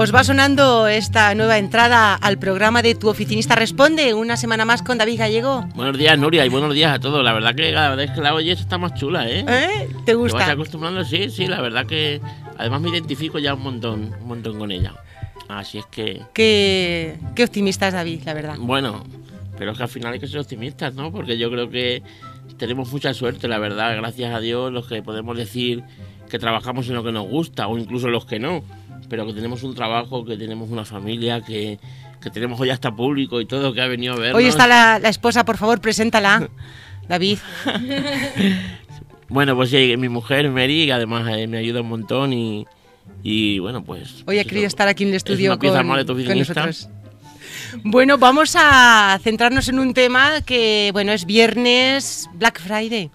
Os va sonando esta nueva entrada al programa de Tu Oficinista Responde, una semana más con David Gallego. Buenos días, Nuria, y buenos días a todos. La verdad que cada vez que la oyes está más chula, ¿eh? ¿Eh? ¿Te gusta? Te vas acostumbrando, sí, sí, la verdad que además me identifico ya un montón, un montón con ella. Así es que... Qué, qué optimista es David, la verdad. Bueno, pero es que al final hay que ser optimistas, ¿no? Porque yo creo que tenemos mucha suerte, la verdad, gracias a Dios, los que podemos decir que trabajamos en lo que nos gusta, o incluso los que no, pero que tenemos un trabajo, que tenemos una familia, que, que tenemos hoy hasta público y todo, que ha venido a ver. Hoy está la, la esposa, por favor, preséntala, David. bueno, pues sí, mi mujer, Mary, que además eh, me ayuda un montón y, y bueno, pues... Hoy ha querido estar aquí en el estudio es con, con nosotros. Bueno, vamos a centrarnos en un tema que, bueno, es viernes Black Friday.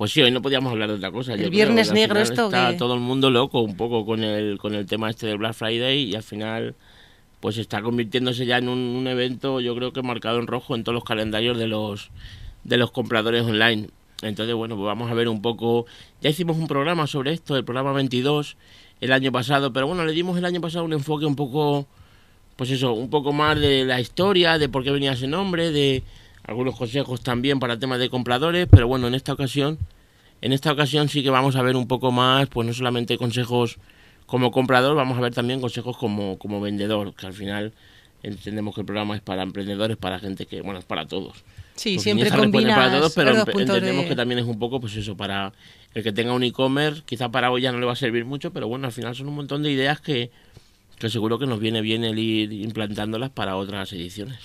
Pues sí, hoy no podíamos hablar de otra cosa. El yo Viernes creo, Negro, esto Está que- todo el mundo loco un poco con el, con el tema este del Black Friday y al final pues está convirtiéndose ya en un, un evento yo creo que marcado en rojo en todos los calendarios de los, de los compradores online. Entonces, bueno, pues vamos a ver un poco... Ya hicimos un programa sobre esto, el programa 22, el año pasado, pero bueno, le dimos el año pasado un enfoque un poco pues eso, un poco más de la historia, de por qué venía ese nombre, de algunos consejos también para temas de compradores, pero bueno, en esta ocasión, en esta ocasión sí que vamos a ver un poco más, pues no solamente consejos como comprador, vamos a ver también consejos como, como vendedor, que al final entendemos que el programa es para emprendedores, para gente que, bueno, es para todos. Sí, siempre combinas para todos, pero entendemos de- que también es un poco, pues eso, para el que tenga un e-commerce, quizá para hoy ya no le va a servir mucho, pero bueno, al final son un montón de ideas que, que seguro que nos viene bien el ir implantándolas para otras ediciones.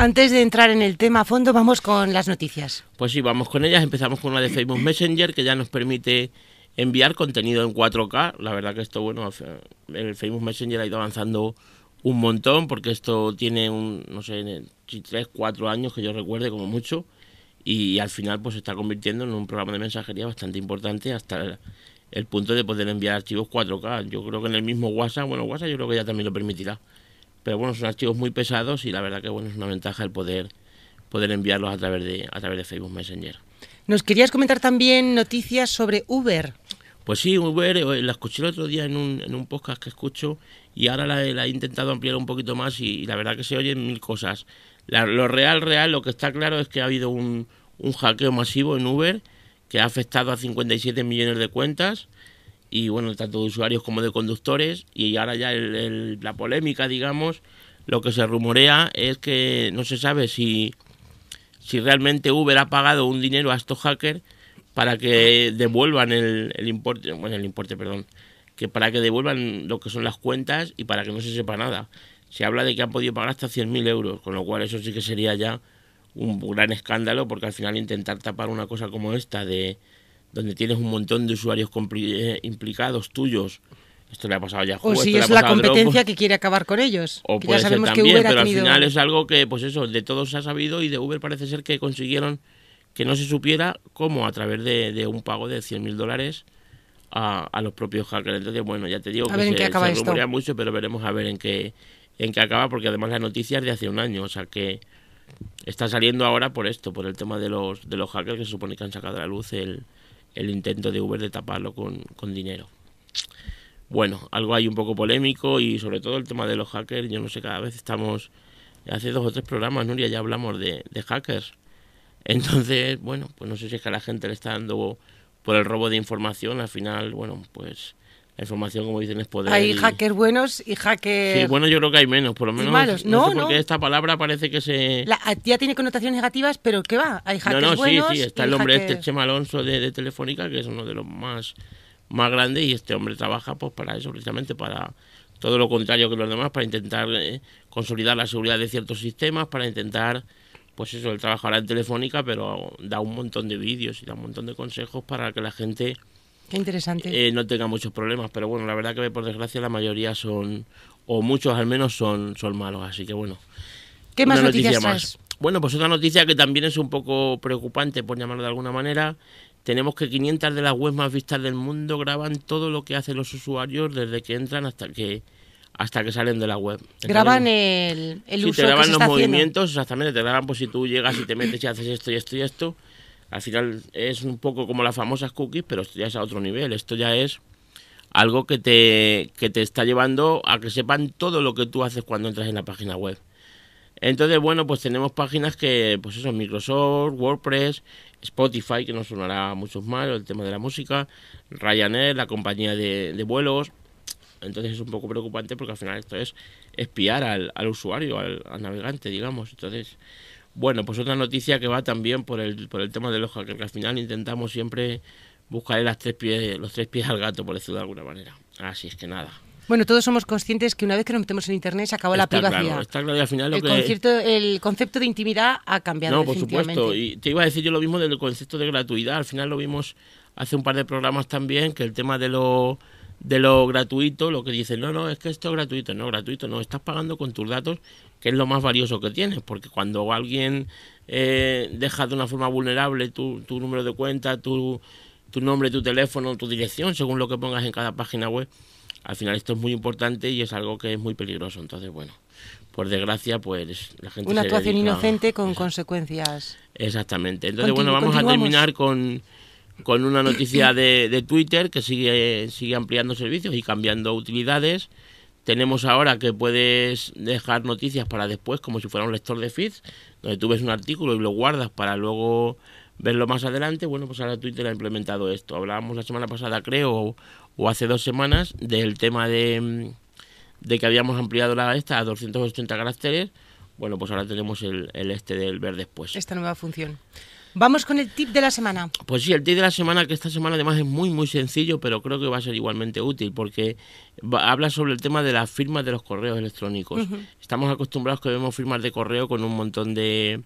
Antes de entrar en el tema a fondo, vamos con las noticias. Pues sí, vamos con ellas. Empezamos con una de Facebook Messenger que ya nos permite enviar contenido en 4K. La verdad que esto, bueno, el Facebook Messenger ha ido avanzando un montón porque esto tiene un, no sé, 3, 4 años que yo recuerde como mucho y al final pues se está convirtiendo en un programa de mensajería bastante importante hasta el, el punto de poder enviar archivos 4K. Yo creo que en el mismo WhatsApp, bueno, WhatsApp yo creo que ya también lo permitirá. Pero bueno, son archivos muy pesados y la verdad que bueno, es una ventaja el poder poder enviarlos a través de a través de Facebook Messenger. Nos querías comentar también noticias sobre Uber. Pues sí, Uber, eh, la escuché el otro día en un, en un podcast que escucho y ahora la, la he intentado ampliar un poquito más y, y la verdad que se oyen mil cosas. La- lo real, real, lo que está claro es que ha habido un, un hackeo masivo en Uber que ha afectado a 57 millones de cuentas y bueno, tanto de usuarios como de conductores y ahora ya el- la polémica, digamos, lo que se rumorea es que no se sabe si, si realmente Uber ha pagado un dinero a estos hackers para que devuelvan el, el importe, bueno, el importe, perdón, que para que devuelvan lo que son las cuentas y para que no se sepa nada. Se habla de que han podido pagar hasta 100.000 euros, con lo cual eso sí que sería ya un gran escándalo, porque al final intentar tapar una cosa como esta, de donde tienes un montón de usuarios eh, implicados tuyos, esto le ha pasado ya a O si es la competencia que quiere acabar con ellos. o que puede ya ser sabemos que también, Uber ha pero tenido... al final es algo que, pues eso, de todos se ha sabido y de Uber parece ser que consiguieron que no se supiera cómo a través de, de un pago de 100.000 dólares a, a los propios hackers. Entonces, bueno, ya te digo A que ver en se, qué acaba se esto. rumorea mucho, pero veremos a ver en qué, en qué acaba, porque además la noticia es de hace un año, o sea que está saliendo ahora por esto, por el tema de los, de los hackers que se supone que han sacado a la luz el, el intento de Uber de taparlo con, con dinero. Bueno, algo hay un poco polémico y sobre todo el tema de los hackers, yo no sé, cada vez estamos, hace dos o tres programas, Nuria, ya hablamos de, de hackers. Entonces, bueno, pues no sé si es que a la gente le está dando por el robo de información, al final, bueno, pues la información, como dicen, es poder. Hay hackers buenos y hackers... Sí, bueno, yo creo que hay menos, por lo menos. malos. No, No, sé no. qué esta palabra parece que se. La- ya tiene connotaciones negativas, pero ¿qué va? Hay No, hackers no, sí, buenos sí, está el hombre este Chema Alonso de, de Telefónica, que es uno de los más, más grandes, y este hombre trabaja pues para eso, precisamente para todo lo contrario que los demás, para intentar eh, consolidar la seguridad de ciertos sistemas, para intentar, pues eso, él trabaja ahora en Telefónica, pero da un montón de vídeos y da un montón de consejos para que la gente Qué interesante. eh, no tenga muchos problemas. Pero bueno, la verdad que por desgracia la mayoría son, o muchos al menos, son, son malos. Así que bueno, ¿Qué más noticias noticia traes? Bueno, pues otra noticia que también es un poco preocupante, por llamarlo de alguna manera. Tenemos que 500 de las webs más vistas del mundo graban todo lo que hacen los usuarios desde que entran hasta que hasta que salen de la web. Entonces, Graban el, el sí, uso te graban que se los está haciendo. movimientos, exactamente, te graban pues si tú llegas y te metes y haces esto y esto y esto. Al final es un poco como las famosas cookies, pero esto ya es a otro nivel. Esto ya es algo que te, que te está llevando a que sepan todo lo que tú haces cuando entras en la página web. Entonces, bueno, pues tenemos páginas que, pues eso, Microsoft, WordPress, Spotify, que nos sonará a muchos más, el tema de la música, Ryanair, la compañía de, vuelos. Entonces es un poco preocupante porque al final esto es espiar al, usuario, al, navegante, digamos. Entonces, bueno, pues otra noticia que va también por el, por el tema de los hackers, que al final intentamos siempre buscarle las tres pies, los tres pies al gato, por decirlo de alguna manera. Así es que nada. Bueno, todos somos conscientes que una vez que nos metemos en Internet se acabó la privacidad. está claro, y al final lo el, que... el concepto de intimidad ha cambiado. No, por supuesto. Y te iba a decir yo lo mismo del concepto de gratuidad. Al final lo vimos hace un par de programas también, que el tema de lo, de lo gratuito, lo que dicen, no, no, es que esto es gratuito. No, gratuito no, estás pagando con tus datos, que es lo más valioso que tienes. Porque cuando alguien eh, deja de una forma vulnerable tu, tu número de cuenta, tu, tu nombre, tu teléfono, tu dirección, según lo que pongas en cada página web al final esto es muy importante y es algo que es muy peligroso. Entonces, bueno, por desgracia, pues la gente... Una actuación inocente con consecuencias. Exactamente. Entonces, bueno, vamos a terminar con, con una noticia de, de, Twitter que sigue, sigue ampliando servicios y cambiando utilidades. Tenemos ahora que puedes dejar noticias para después, como si fuera un lector de feeds, donde tú ves un artículo y lo guardas para luego verlo más adelante. Bueno, pues ahora Twitter ha implementado esto. Hablábamos la semana pasada, creo, o hace dos semanas del tema de, de que habíamos ampliado la esta a 280 caracteres. Bueno, pues ahora tenemos el, este del ver después. Esta nueva función. Vamos con el tip de la semana. Pues sí, el tip de la semana, que esta semana además es muy, muy sencillo, pero creo que va a ser igualmente útil, porque habla sobre el tema de las firmas de los correos electrónicos. Estamos acostumbrados que vemos firmas de correo con un montón de,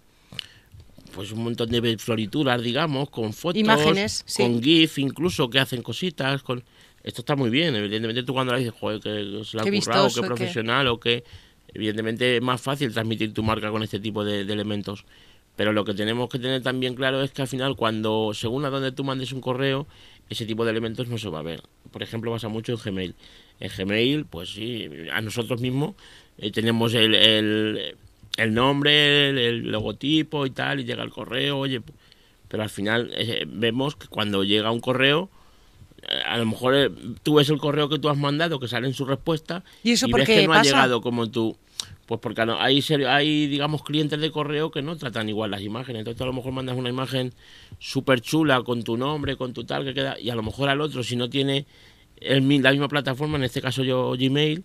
pues un montón de florituras, digamos, con fotos, imágenes, con GIF incluso, que hacen cositas, con esto está muy bien. Evidentemente, tú cuando le dices, joder, que se la ha currado, que profesional, o que. Evidentemente es más fácil transmitir tu marca con este tipo de, elementos. Pero lo que tenemos que tener también claro es que al final, cuando, según a donde tú mandes un correo, ese tipo de elementos no se va a ver. Por ejemplo, pasa mucho en Gmail. En Gmail, pues sí, a nosotros mismos eh, tenemos el, el, el nombre, el, logotipo y tal, y llega el correo, oye, pero al final eh, vemos que cuando llega un correo, a lo mejor eh, tú ves el correo que tú has mandado que sale en su respuesta y, eso ves que no ha llegado como tú pues porque no, hay hay digamos clientes de correo que no tratan igual las imágenes. Entonces a lo mejor mandas una imagen súper chula con tu nombre con tu tal que queda y a lo mejor al otro si no tiene el, la misma plataforma en este caso yo Gmail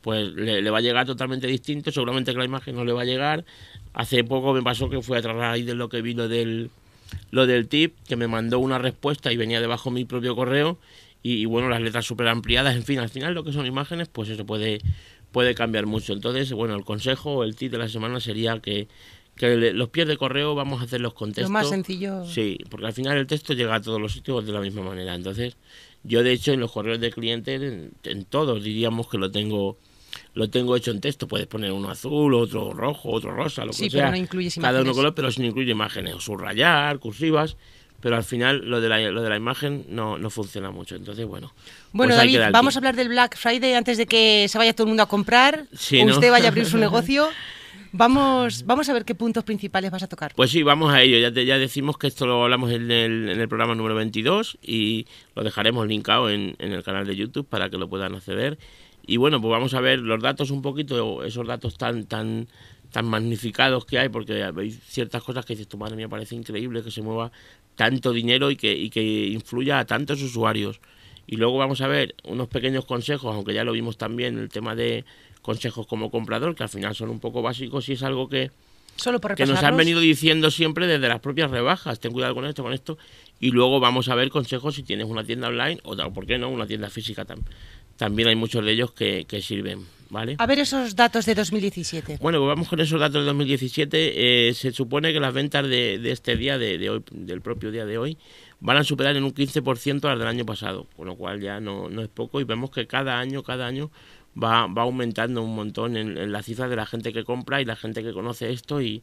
pues le, va a llegar totalmente distinto. Seguramente que la imagen no le va a llegar. Hace poco me pasó que fue a raíz de lo que vino del lo del tip, que me mandó una respuesta y venía debajo mi propio correo. Y, bueno, las letras súper ampliadas, en fin, al final lo que son imágenes, pues eso puede, puede cambiar mucho. Entonces, bueno, el consejo, el tip de la semana sería que, que los pies de correo vamos a hacer los texto. Lo más sencillo. Sí, porque al final el texto llega a todos los sitios de la misma manera. Entonces, yo de hecho en los correos de clientes, en todos diríamos que lo tengo lo tengo hecho en texto. Puedes poner uno azul, otro rojo, otro rosa, lo que sea. Pero no incluyes Cada uno color, pero sin incluye imágenes. O subrayar, cursivas. Pero al final lo de la, lo de la imagen no, no funciona mucho. Entonces, bueno. Bueno, pues David, vamos a hablar del Black Friday antes de que se vaya todo el mundo a comprar. o usted vaya a abrir su negocio. Vamos, vamos a ver qué puntos principales vas a tocar. Pues sí, vamos a ello. Ya, ya decimos que esto lo hablamos en el, en el programa número 22 y lo dejaremos linkado en, en el canal de YouTube para que lo puedan acceder. Y bueno, pues vamos a ver los datos un poquito, esos datos tan, tan, tan magnificados que hay, porque hay ciertas cosas que dices, tu madre mía, parece increíble que se mueva tanto dinero y que, y que influya a tantos usuarios. Y luego vamos a ver unos pequeños consejos, aunque ya lo vimos también, el tema de consejos como comprador, que al final son un poco básicos y es algo que, Solo por que nos han venido diciendo siempre desde las propias rebajas, ten cuidado con esto, con esto, y luego vamos a ver consejos si tienes una tienda online o, ¿por qué no?, una tienda física también también hay muchos de ellos que, sirven. ¿Vale? A ver esos datos de 2017. Bueno, pues vamos con esos datos de 2017. Eh, se supone que las ventas de, este día, de, hoy, del propio día de hoy, van a superar en un 15% las del año pasado, con lo cual ya no, es poco y vemos que cada año, cada año va, va aumentando un montón en, la cifra de la gente que compra y la gente que conoce esto y,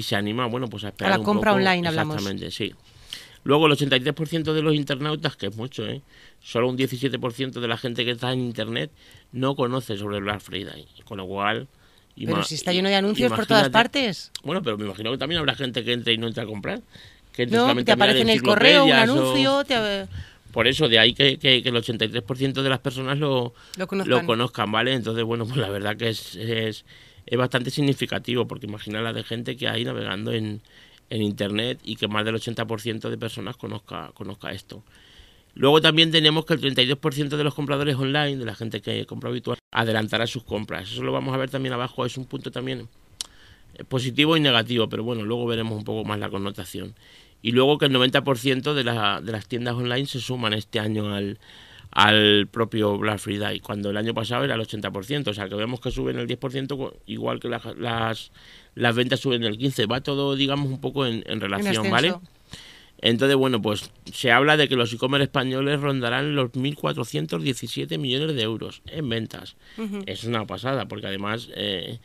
se anima, bueno, pues a esperar. A la compra online hablamos. Exactamente, sí. Luego el 83% de los internautas, que es mucho, ¿eh? Solo un 17% de la gente que está en Internet no conoce sobre el Black Friday. Con lo cual... Pero si está lleno de anuncios por todas partes. Bueno, pero me imagino que también habrá gente que entre y no entra a comprar. Que no, te aparece en el correo un anuncio, por eso, de ahí que, que, el 83% de las personas lo, lo, conozcan. ¿vale? Entonces, bueno, pues la verdad que es, es, es bastante significativo, porque imagina la de gente que hay navegando en, en Internet y que más del 80% de personas conozca, conozca esto. Luego también tenemos que el 32% de los compradores online, de la gente que compra habitual, adelantará sus compras. Eso lo vamos a ver también abajo, es un punto también eh, positivo y negativo, pero bueno, luego veremos un poco más la connotación y luego que el 90% de, la, de las tiendas online se suman este año al, al propio Black Friday, cuando el año pasado era el 80%, o sea que vemos que suben el 10%, igual que las, las, las ventas suben el 15%, va todo, digamos, un poco en, relación, ¿vale? Entonces, bueno, pues se habla de que los e-commerce españoles rondarán los 1.417 millones de euros en ventas. Es una pasada, porque además eh,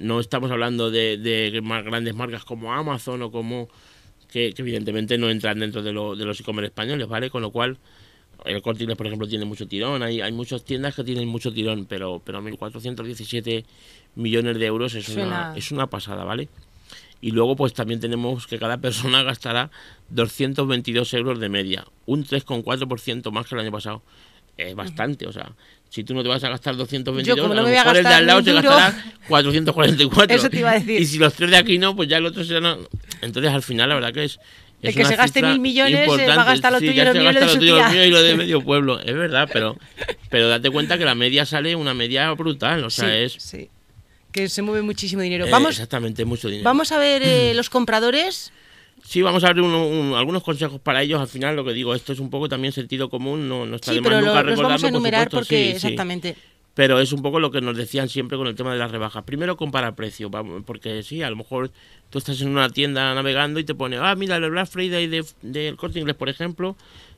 no estamos hablando de, de más grandes marcas como Amazon o como que, evidentemente no entran dentro de, lo, de los e-commerce españoles, ¿vale? Con lo cual, el Corte por ejemplo, tiene mucho tirón, hay, hay muchas tiendas que tienen mucho tirón, pero, pero 1.417 millones de euros es una, es una pasada, ¿vale? Y luego, pues también tenemos que cada persona gastará 222 euros de media, un 3,4% más que el año pasado. Es bastante, o sea, si tú no te vas a gastar 222, Yo, como no a lo mejor el de al lado te gastará 444. Eso te iba a decir. Y si los tres de aquí no, pues ya el otro será... No. Entonces, al final, la verdad que es... el que se gaste mil millones eh, va a gastar lo tuyo, lo mío, lo de tuyo, lo mío y lo de medio pueblo. Es verdad, pero, pero date cuenta que la media sale una media brutal. O sea, es... Sí, que se mueve muchísimo dinero. Eh, vamos, exactamente, mucho dinero. Vamos a ver eh, los compradores Sí, vamos a abrir algunos consejos para ellos. Al final, lo que digo, esto es un poco también sentido común, no, no está sí, de más nunca lo, vamos a enumerar porque exactamente. Pero es un poco lo que nos decían siempre con el tema de las rebajas. Primero, compara precio, porque sí, a lo mejor tú estás en una tienda navegando y te pone, ah, mira, el Black Friday del de, Corte Inglés, por ejemplo,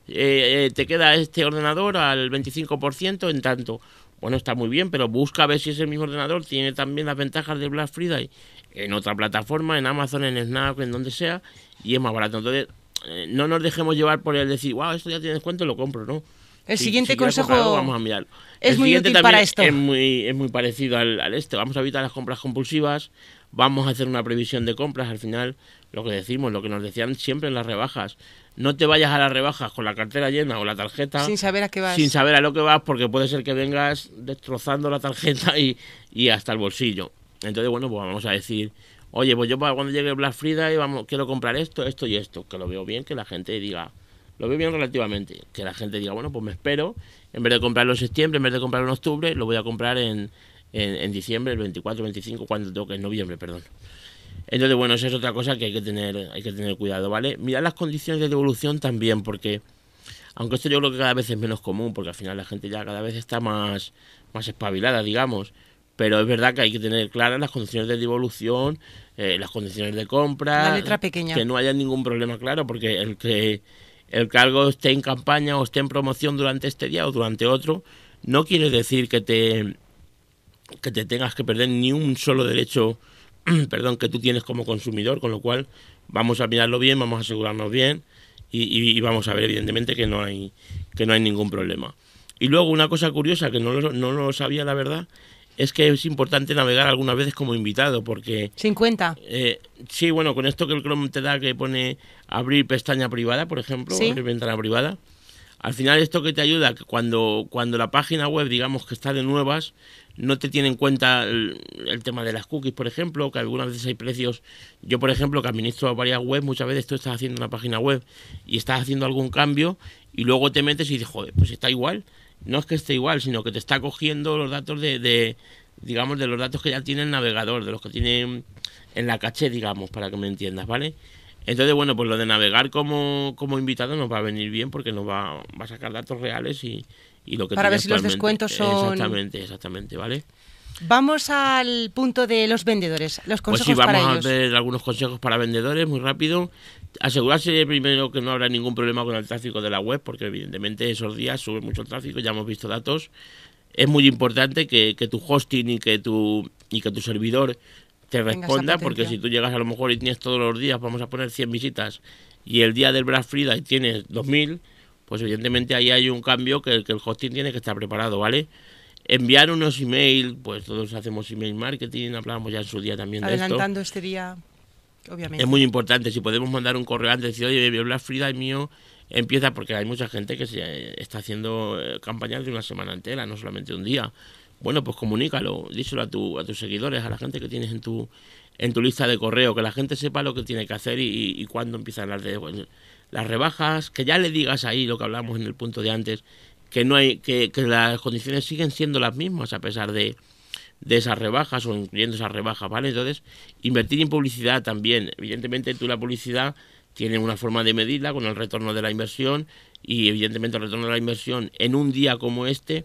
eh, eh, te queda este ordenador al 25% en tanto. Bueno, está muy bien, pero busca a ver si ese mismo ordenador tiene también las ventajas del Black Friday en otra plataforma, en Amazon, en Snap, en donde sea, y es más barato. Entonces, eh, no nos dejemos llevar por el decir, wow, esto ya tiene descuento, lo compro, ¿no? El siguiente consejo vamos a mirar. es muy útil para esto. Es muy, es muy parecido al, al, este. Vamos a evitar las compras compulsivas, vamos a hacer una previsión de compras. Al final, lo que decimos, lo que nos decían siempre en las rebajas. No te vayas a las rebajas con la cartera llena o la tarjeta. Sin saber a qué vas. Sin saber a lo que vas, porque puede ser que vengas destrozando la tarjeta y, y hasta el bolsillo. Entonces, bueno, pues vamos a decir, oye, pues yo cuando llegue Black Friday vamos, quiero comprar esto, esto y esto, que lo veo bien, que la gente diga, lo veo bien relativamente, que la gente diga, bueno, pues me espero, en vez de comprarlo en septiembre, en vez de comprarlo en octubre, lo voy a comprar en, en, diciembre, el 24, 25, cuando toque, en noviembre, perdón. Entonces, bueno, esa es otra cosa que hay que tener, hay que tener cuidado, ¿vale? Mirar las condiciones de devolución también, porque aunque esto yo creo que cada vez es menos común, porque al final la gente ya cada vez está más, más espabilada, digamos pero es verdad que hay que tener claras las condiciones de devolución, eh, las condiciones de compra, la letra pequeña. que no haya ningún problema, claro, porque el que el que algo esté en campaña o esté en promoción durante este día o durante otro, no quiere decir que te que te tengas que perder ni un solo derecho, perdón, que tú tienes como consumidor, con lo cual vamos a mirarlo bien, vamos a asegurarnos bien y, y, vamos a ver evidentemente que no hay que no hay ningún problema. Y luego una cosa curiosa que no lo, no lo sabía la verdad es que es importante navegar algunas veces como invitado, porque... 50. Eh, sí, bueno, con esto que el Chrome te da que pone abrir pestaña privada, por ejemplo, abrir ventana privada, al final esto que te ayuda, que cuando, cuando la página web, digamos que está de nuevas, no te tiene en cuenta el, tema de las cookies, por ejemplo, que algunas veces hay precios. Yo, por ejemplo, que administro varias webs, muchas veces tú estás haciendo una página web y estás haciendo algún cambio y luego te metes y dices, joder, pues está igual no es que esté igual, sino que te está cogiendo los datos de, digamos, de los datos que ya tiene el navegador, de los que tiene en la caché, digamos, para que me entiendas, ¿vale? Entonces, bueno, pues lo de navegar como, como invitado nos va a venir bien porque nos va, va a sacar datos reales y, y lo que Para ver si los descuentos son... Exactamente, exactamente, ¿vale? Vamos al punto de los vendedores, los consejos pues sí, vamos a ver algunos consejos para vendedores, muy rápido. Asegurarse primero que no habrá ningún problema con el tráfico de la web, porque evidentemente esos días sube mucho el tráfico, ya hemos visto datos. Es muy importante que, que tu hosting y que tu, y que tu servidor te responda, porque si tú llegas a lo mejor y tienes todos los días, vamos a poner 100 visitas, y el día del Black Friday tienes 2000, pues evidentemente ahí hay un cambio que, que el hosting tiene que estar preparado, ¿vale? enviar unos email, pues todos hacemos email marketing, hablamos ya en su día también de esto. Adelantando este día, obviamente. Es muy importante, si podemos mandar un correo antes, decir, oye, Black Friday mío empieza porque hay mucha gente que se está haciendo eh, campañas de una semana entera, no solamente un día. Bueno, pues comunícalo, díselo a, tu, a tus seguidores, a la gente que tienes en tu, en tu lista de correo, que la gente sepa lo que tiene que hacer y, y, cuándo empiezan las, de, las rebajas, que ya le digas ahí lo que hablamos en el punto de antes, que no hay que, que las condiciones siguen siendo las mismas a pesar de, de esas rebajas o incluyendo esas rebajas, ¿vale? Entonces, invertir en publicidad también. Evidentemente, tú la publicidad tiene una forma de medirla con el retorno de la inversión y evidentemente el retorno de la inversión en un día como este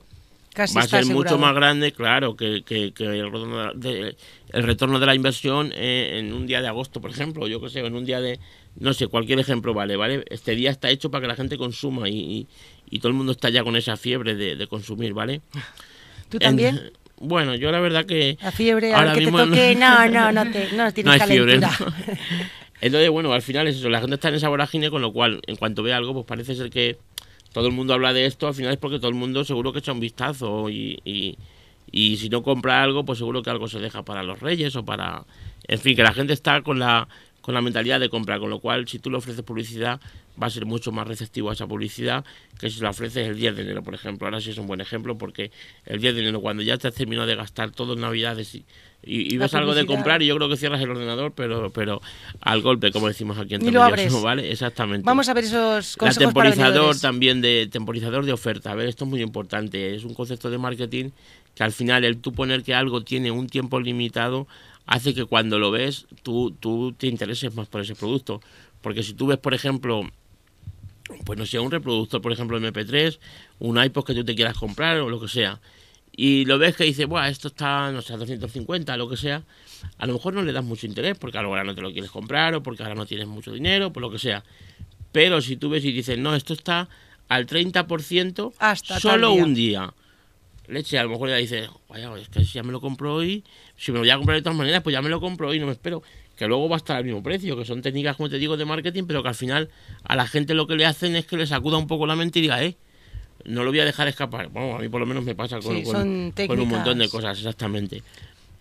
va a ser mucho más grande, claro, que, que, el, retorno de, el, retorno de, la inversión en un día de agosto, por ejemplo, yo que sé, en un día de, no sé, cualquier ejemplo vale, ¿vale? Este día está hecho para que la gente consuma y, y, todo el mundo está ya con esa fiebre de, consumir, ¿vale? ¿Tú también? bueno, yo la verdad que... La fiebre, ahora que te toque, no, no, no, te, no tienes no hay Fiebre, Entonces, bueno, al final es eso, la gente está en esa vorágine, con lo cual, en cuanto ve algo, pues parece ser que todo el mundo habla de esto, al final es porque todo el mundo seguro que echa un vistazo y, y, y si no compra algo, pues seguro que algo se deja para los reyes o para... En fin, que la gente está con la, con la mentalidad de comprar, con lo cual si tú le ofreces publicidad va a ser mucho más receptivo a esa publicidad que si la ofreces el 10 de enero, por ejemplo. Ahora sí es un buen ejemplo porque el 10 de enero, cuando ya te has terminado de gastar todo en Navidades y, y, ves algo de comprar y yo creo que cierras el ordenador, pero pero al golpe, como decimos aquí en Temporizador, ¿vale? Exactamente. Vamos a ver esos consejos La temporizador también de temporizador de oferta. A ver, esto es muy importante. Es un concepto de marketing que al final el tú poner que algo tiene un tiempo limitado hace que cuando lo ves tú, tú te intereses más por ese producto. Porque si tú ves, por ejemplo, pues no sé, un reproductor, por ejemplo, MP3, un iPod que tú te quieras comprar o lo que sea, y lo ves que dice, Buah, esto está, no sé, a 250, lo que sea, a lo mejor no le das mucho interés porque ahora no te lo quieres comprar o porque ahora no tienes mucho dinero, por lo que sea. Pero si tú ves y dices, no, esto está al 30% Hasta solo un día. Leche, a lo mejor ya dices, vaya, es que si ya me lo compro hoy, si me lo voy a comprar de todas maneras, pues ya me lo compro hoy, no me espero. Que luego va a estar al mismo precio, que son técnicas, como te digo, de marketing, pero que al final a la gente lo que le hacen es que le sacuda un poco la mente y diga, eh, no lo voy a dejar escapar. Bueno, a mí por lo menos me pasa con, un montón de cosas, exactamente.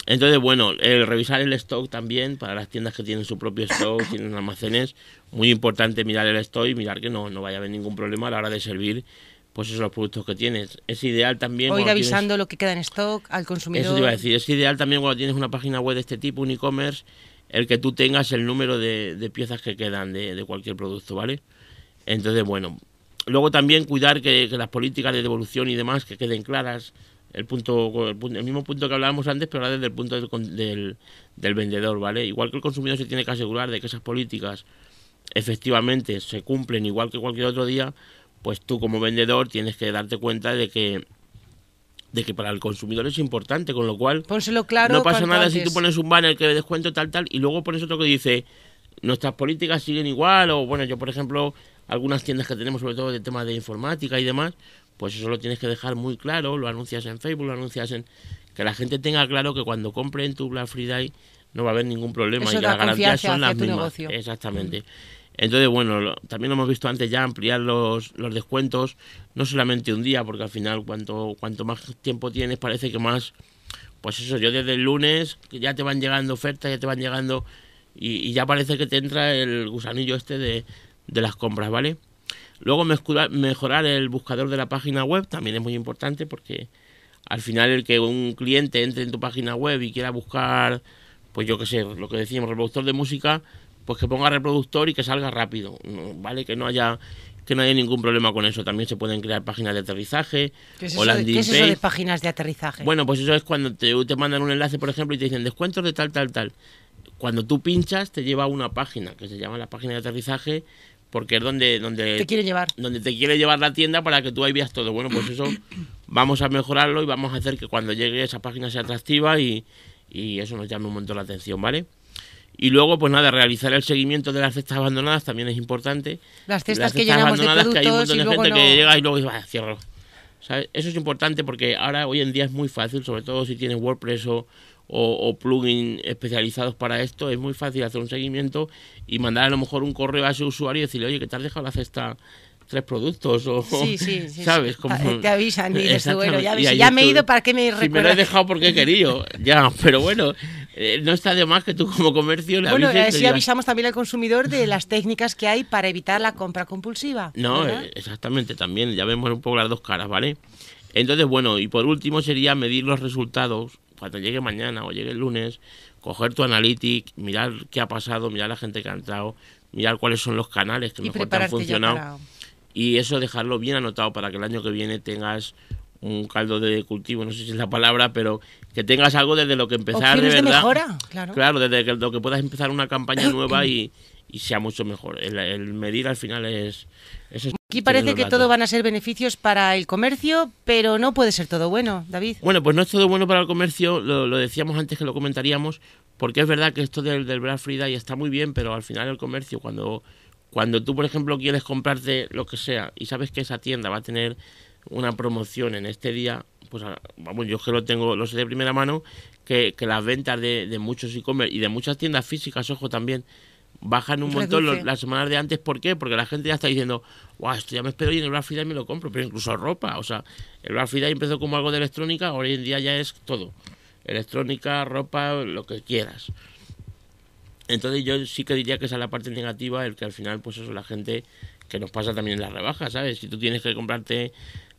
Entonces, bueno, el revisar el stock también para las tiendas que tienen su propio stock, tienen almacenes, muy importante mirar el stock y mirar que no, no vaya a haber ningún problema a la hora de servir pues esos los productos que tienes. Es ideal también... O ir avisando lo que queda en stock al consumidor. Eso te iba a decir, es ideal también cuando tienes una página web de este tipo, un e-commerce, el que tú tengas el número de, de piezas que quedan de, de, cualquier producto, ¿vale? Entonces, bueno, Luego también cuidar que, las políticas de devolución y demás que queden claras. El punto, el, mismo punto que hablábamos antes, pero ahora desde el punto del, del, vendedor, ¿vale? Igual que el consumidor se tiene que asegurar de que esas políticas efectivamente se cumplen igual que cualquier otro día, pues tú como vendedor tienes que darte cuenta de que de que para el consumidor es importante, con lo cual Pónselo claro no pasa nada si tú pones un banner que descuento tal tal y luego pones otro que dice nuestras políticas siguen igual o bueno, yo por ejemplo algunas tiendas que tenemos, sobre todo de temas de informática y demás, pues eso lo tienes que dejar muy claro, lo anuncias en Facebook, lo anuncias en... Que la gente tenga claro que cuando compre en tu Black Friday no va a haber ningún problema y que las garantías son las mismas. Exactamente. Entonces, bueno, también lo hemos visto antes ya ampliar los, los descuentos, no solamente un día, porque al final cuanto, cuanto más tiempo tienes parece que más, pues eso, yo desde el lunes ya te van llegando ofertas, ya te van llegando y ya parece que te entra el gusanillo este de, de las compras, ¿vale? Luego mejorar el buscador de la página web también es muy importante porque al final el que un cliente entre en tu página web y quiera buscar, pues yo qué sé, lo que decíamos, reproductor de música, pues que ponga reproductor y que salga rápido, ¿vale? Que no haya que no haya ningún problema con eso. También se pueden crear páginas de aterrizaje ¿Qué es o landing ¿Qué es eso de páginas de aterrizaje? Bueno, pues eso es cuando te, te mandan un enlace, por ejemplo, y te dicen descuentos de tal, tal, tal. Cuando tú pinchas, te lleva a una página que se llama la página de aterrizaje porque es donde, donde te quiere llevar. Donde te quiere llevar la tienda para que tú ahí veas todo. Bueno, pues eso vamos a mejorarlo y vamos a hacer que cuando llegue esa página sea atractiva y, y eso nos llame un montón la atención, ¿vale? Y luego, pues nada, realizar el seguimiento de las cestas abandonadas también es importante. Las cestas, que llenamos de productos que hay un montón de gente que llega y luego dice, cierro. Eso es importante porque ahora, hoy en día es muy fácil, sobre todo si tienes WordPress o, o, o plugins especializados para esto, es muy fácil hacer un seguimiento y mandar a lo mejor un correo a ese usuario y decirle, oye, que te has dejado la cesta tres productos o sí, sí, sí, sabes te avisan y dices bueno ya, ya me he ido para qué me si me lo he dejado porque he querido ya pero bueno eh, no está de más que tú como comercio le Bueno, avises, eh, avisamos también al consumidor de las técnicas que hay para evitar la compra compulsiva. No, eh, exactamente, también ya vemos un poco las dos caras, ¿vale? Entonces, bueno, y por último sería medir los resultados cuando llegue mañana o llegue el lunes, coger tu analytics, mirar qué ha pasado, mirar la gente que ha entrado, mirar cuáles son los canales que mejor te han funcionado. Y eso dejarlo bien anotado para que el año que viene tengas un caldo de cultivo, no sé si es la palabra, pero que tengas algo desde lo que empezar de verdad. De mejora, claro. Claro, desde que, lo que puedas empezar una campaña nueva y, sea mucho mejor. El, medir al final es... Aquí parece que todo van a ser beneficios para el comercio, pero no puede ser todo bueno, David. Bueno, pues no es todo bueno para el comercio, lo, decíamos antes que lo comentaríamos, porque es verdad que esto del, del Black Friday está muy bien, pero al final el comercio, cuando, cuando tú, por ejemplo, quieres comprarte lo que sea y sabes que esa tienda va a tener una promoción en este día, pues ah, vamos, yo que lo tengo, lo sé de primera mano, que, las ventas de, muchos e-commerce y de muchas tiendas físicas, ojo también, bajan un montón las semanas de antes. ¿Por qué? Porque la gente ya está diciendo, wow, esto ya me espero y en el Black Friday me lo compro, pero incluso ropa. O sea, el Black Friday empezó como algo de electrónica, hoy en día ya es todo. Electrónica, ropa, lo que quieras. Entonces yo sí que diría que esa es la parte negativa, el que al final, pues eso, la gente, que nos pasa también en las rebajas, ¿sabes? Si tú tienes que comprarte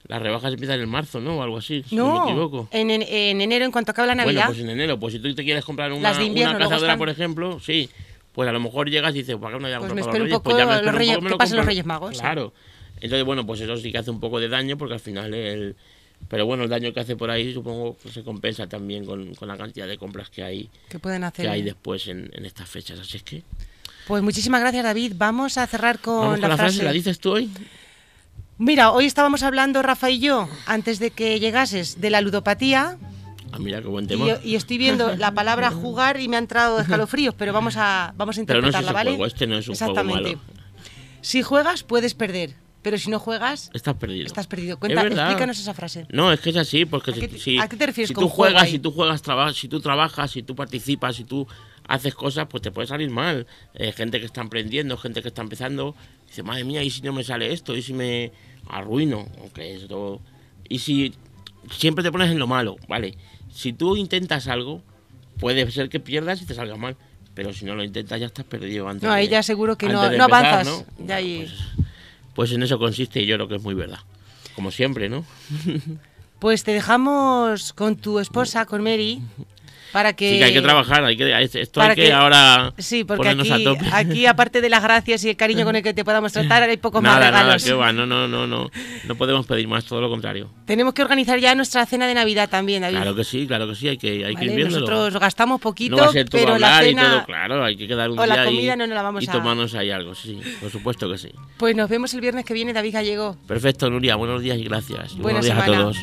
las rebajas empiezan en marzo, ¿no? O algo así, si no, me equivoco. En, en, enero, en cuanto acabe la Navidad. Bueno, pues en enero. Pues si tú te quieres comprar una, una cazadora, por ejemplo, sí. Pues a lo mejor llegas y dices, ¿para qué no hay pues me espero un poco, pues ya me los reyes, ¿qué pasa los Reyes Magos? Claro. Entonces, bueno, pues eso sí que hace un poco de daño porque al final el... Pero bueno, el daño que hace por ahí supongo que se compensa también con, con la cantidad de compras que hay, que pueden hacer, que hay después en, en estas fechas. Así es que... Pues muchísimas gracias, David. Vamos a cerrar con, Vamos con la, frase. ¿La dices tú hoy? Mira, hoy estábamos hablando, Rafa y yo, antes de que llegases, de la ludopatía. Ah, mira, qué buen tema. Y, estoy viendo la palabra jugar y me ha entrado escalofríos, pero vamos a, vamos a interpretarla, pero no ¿vale? este no es un Exactamente. Si juegas, puedes perder. Pero si no juegas, estás perdido. Estás perdido. Cuenta, explícanos esa frase. No, es que es así, porque si, ¿a qué te refieres si tú juegas, si tú juegas, si tú trabajas, si tú participas, si tú haces cosas, pues te puede salir mal. Eh, gente que está emprendiendo, gente que está empezando, dice, madre mía, ¿y si no me sale esto? ¿Y si me arruino, aunque esto... Y si siempre te pones en lo malo, ¿vale? Si tú intentas algo, puede ser que pierdas y te salga mal, pero si no lo intentas ya estás perdido antes. No, ahí ya seguro que no, avanzas. Pues, pues, en eso consiste y yo creo que es muy verdad. Como siempre, ¿no? pues te dejamos con tu esposa, con Mary, para que... Sí, que hay que trabajar, hay que, esto hay que, ahora sí, porque aquí, aquí, aparte de las gracias y el cariño con el que te podamos tratar, hay pocos más regalos. Nada, no, no, no, no, no podemos pedir más, todo lo contrario. Tenemos que organizar ya nuestra cena de Navidad también, David. Claro que sí, claro que sí, hay que, hay que ir viéndolo. Nosotros gastamos poquito, pero la cena... claro, hay que quedar un o día la comida no nos la vamos y tomarnos ahí algo, sí, por supuesto que sí. Pues nos vemos el viernes que viene, David Gallego. Perfecto, Nuria, buenos días y gracias. buenos días a todos.